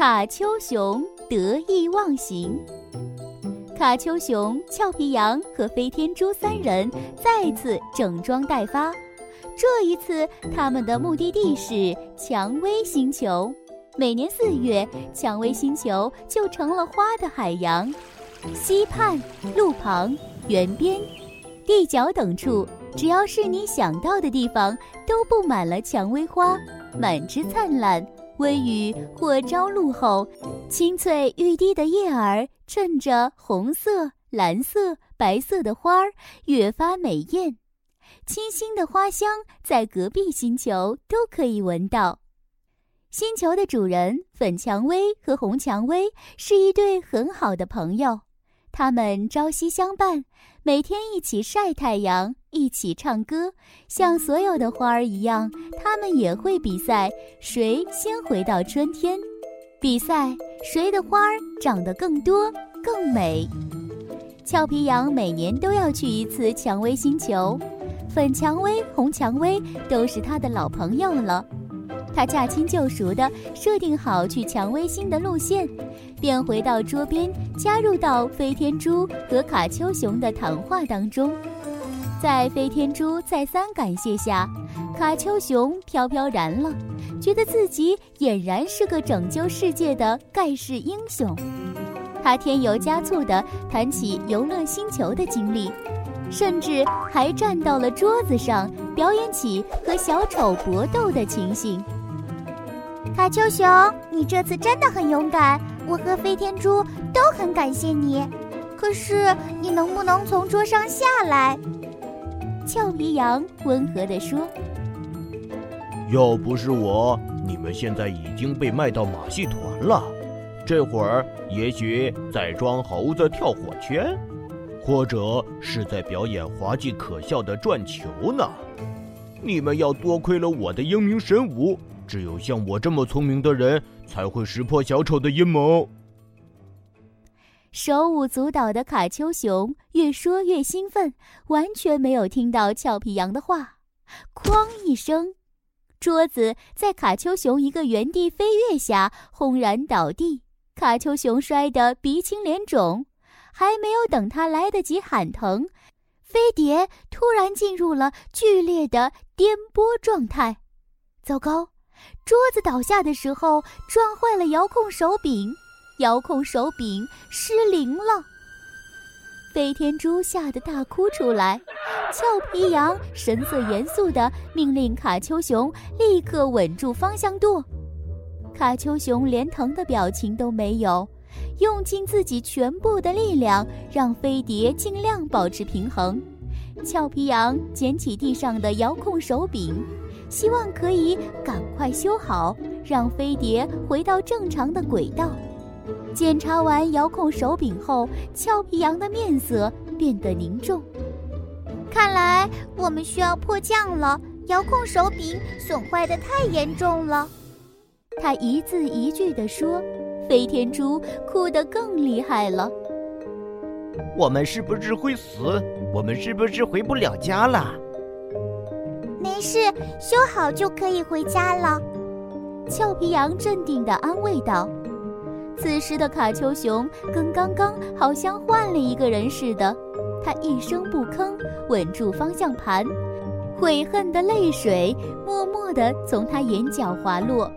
卡丘熊得意忘形。卡丘熊、俏皮羊和飞天猪三人再次整装待发。这一次，他们的目的地是蔷薇星球。每年四月，蔷薇星球就成了花的海洋。溪畔、路旁、园边、地角等处，只要是你想到的地方，都布满了蔷薇花，满枝灿烂。微雨或朝露后，青翠欲滴的叶儿衬着红色、蓝色、白色的花儿，越发美艳。清新的花香在隔壁星球都可以闻到。星球的主人粉蔷薇和红蔷薇是一对很好的朋友。他们朝夕相伴，每天一起晒太阳，一起唱歌。像所有的花儿一样，他们也会比赛谁先回到春天，比赛谁的花儿长得更多、更美。俏皮羊每年都要去一次蔷薇星球，粉蔷薇、红蔷薇都是他的老朋友了。他驾轻就熟地设定好去蔷薇星的路线，便回到桌边，加入到飞天猪和卡丘熊的谈话当中。在飞天猪再三感谢下，卡丘熊飘飘然了，觉得自己俨然是个拯救世界的盖世英雄。他添油加醋地谈起游乐星球的经历，甚至还站到了桌子上表演起和小丑搏斗的情形。卡丘熊，你这次真的很勇敢，我和飞天猪都很感谢你。可是，你能不能从桌上下来？俏皮羊温和地说：“要不是我，你们现在已经被卖到马戏团了。这会儿也许在装猴子跳火圈，或者是在表演滑稽可笑的转球呢。你们要多亏了我的英明神武。”只有像我这么聪明的人才会识破小丑的阴谋。手舞足蹈的卡丘熊越说越兴奋，完全没有听到俏皮羊的话。哐一声，桌子在卡丘熊一个原地飞跃下轰然倒地，卡丘熊摔得鼻青脸肿。还没有等他来得及喊疼，飞碟突然进入了剧烈的颠簸状态。糟糕！桌子倒下的时候撞坏了遥控手柄，遥控手柄失灵了。飞天猪吓得大哭出来，俏皮羊神色严肃地命令卡丘熊立刻稳住方向舵。卡丘熊连疼的表情都没有，用尽自己全部的力量让飞碟尽量保持平衡。俏皮羊捡起地上的遥控手柄。希望可以赶快修好，让飞碟回到正常的轨道。检查完遥控手柄后，俏皮羊的面色变得凝重。看来我们需要迫降了，遥控手柄损坏的太严重了。他一字一句地说。飞天猪哭得更厉害了。我们是不是会死？我们是不是回不了家了？没事，修好就可以回家了。俏皮羊镇定地安慰道。此时的卡丘熊跟刚刚好像换了一个人似的，他一声不吭，稳住方向盘，悔恨的泪水默默地从他眼角滑落。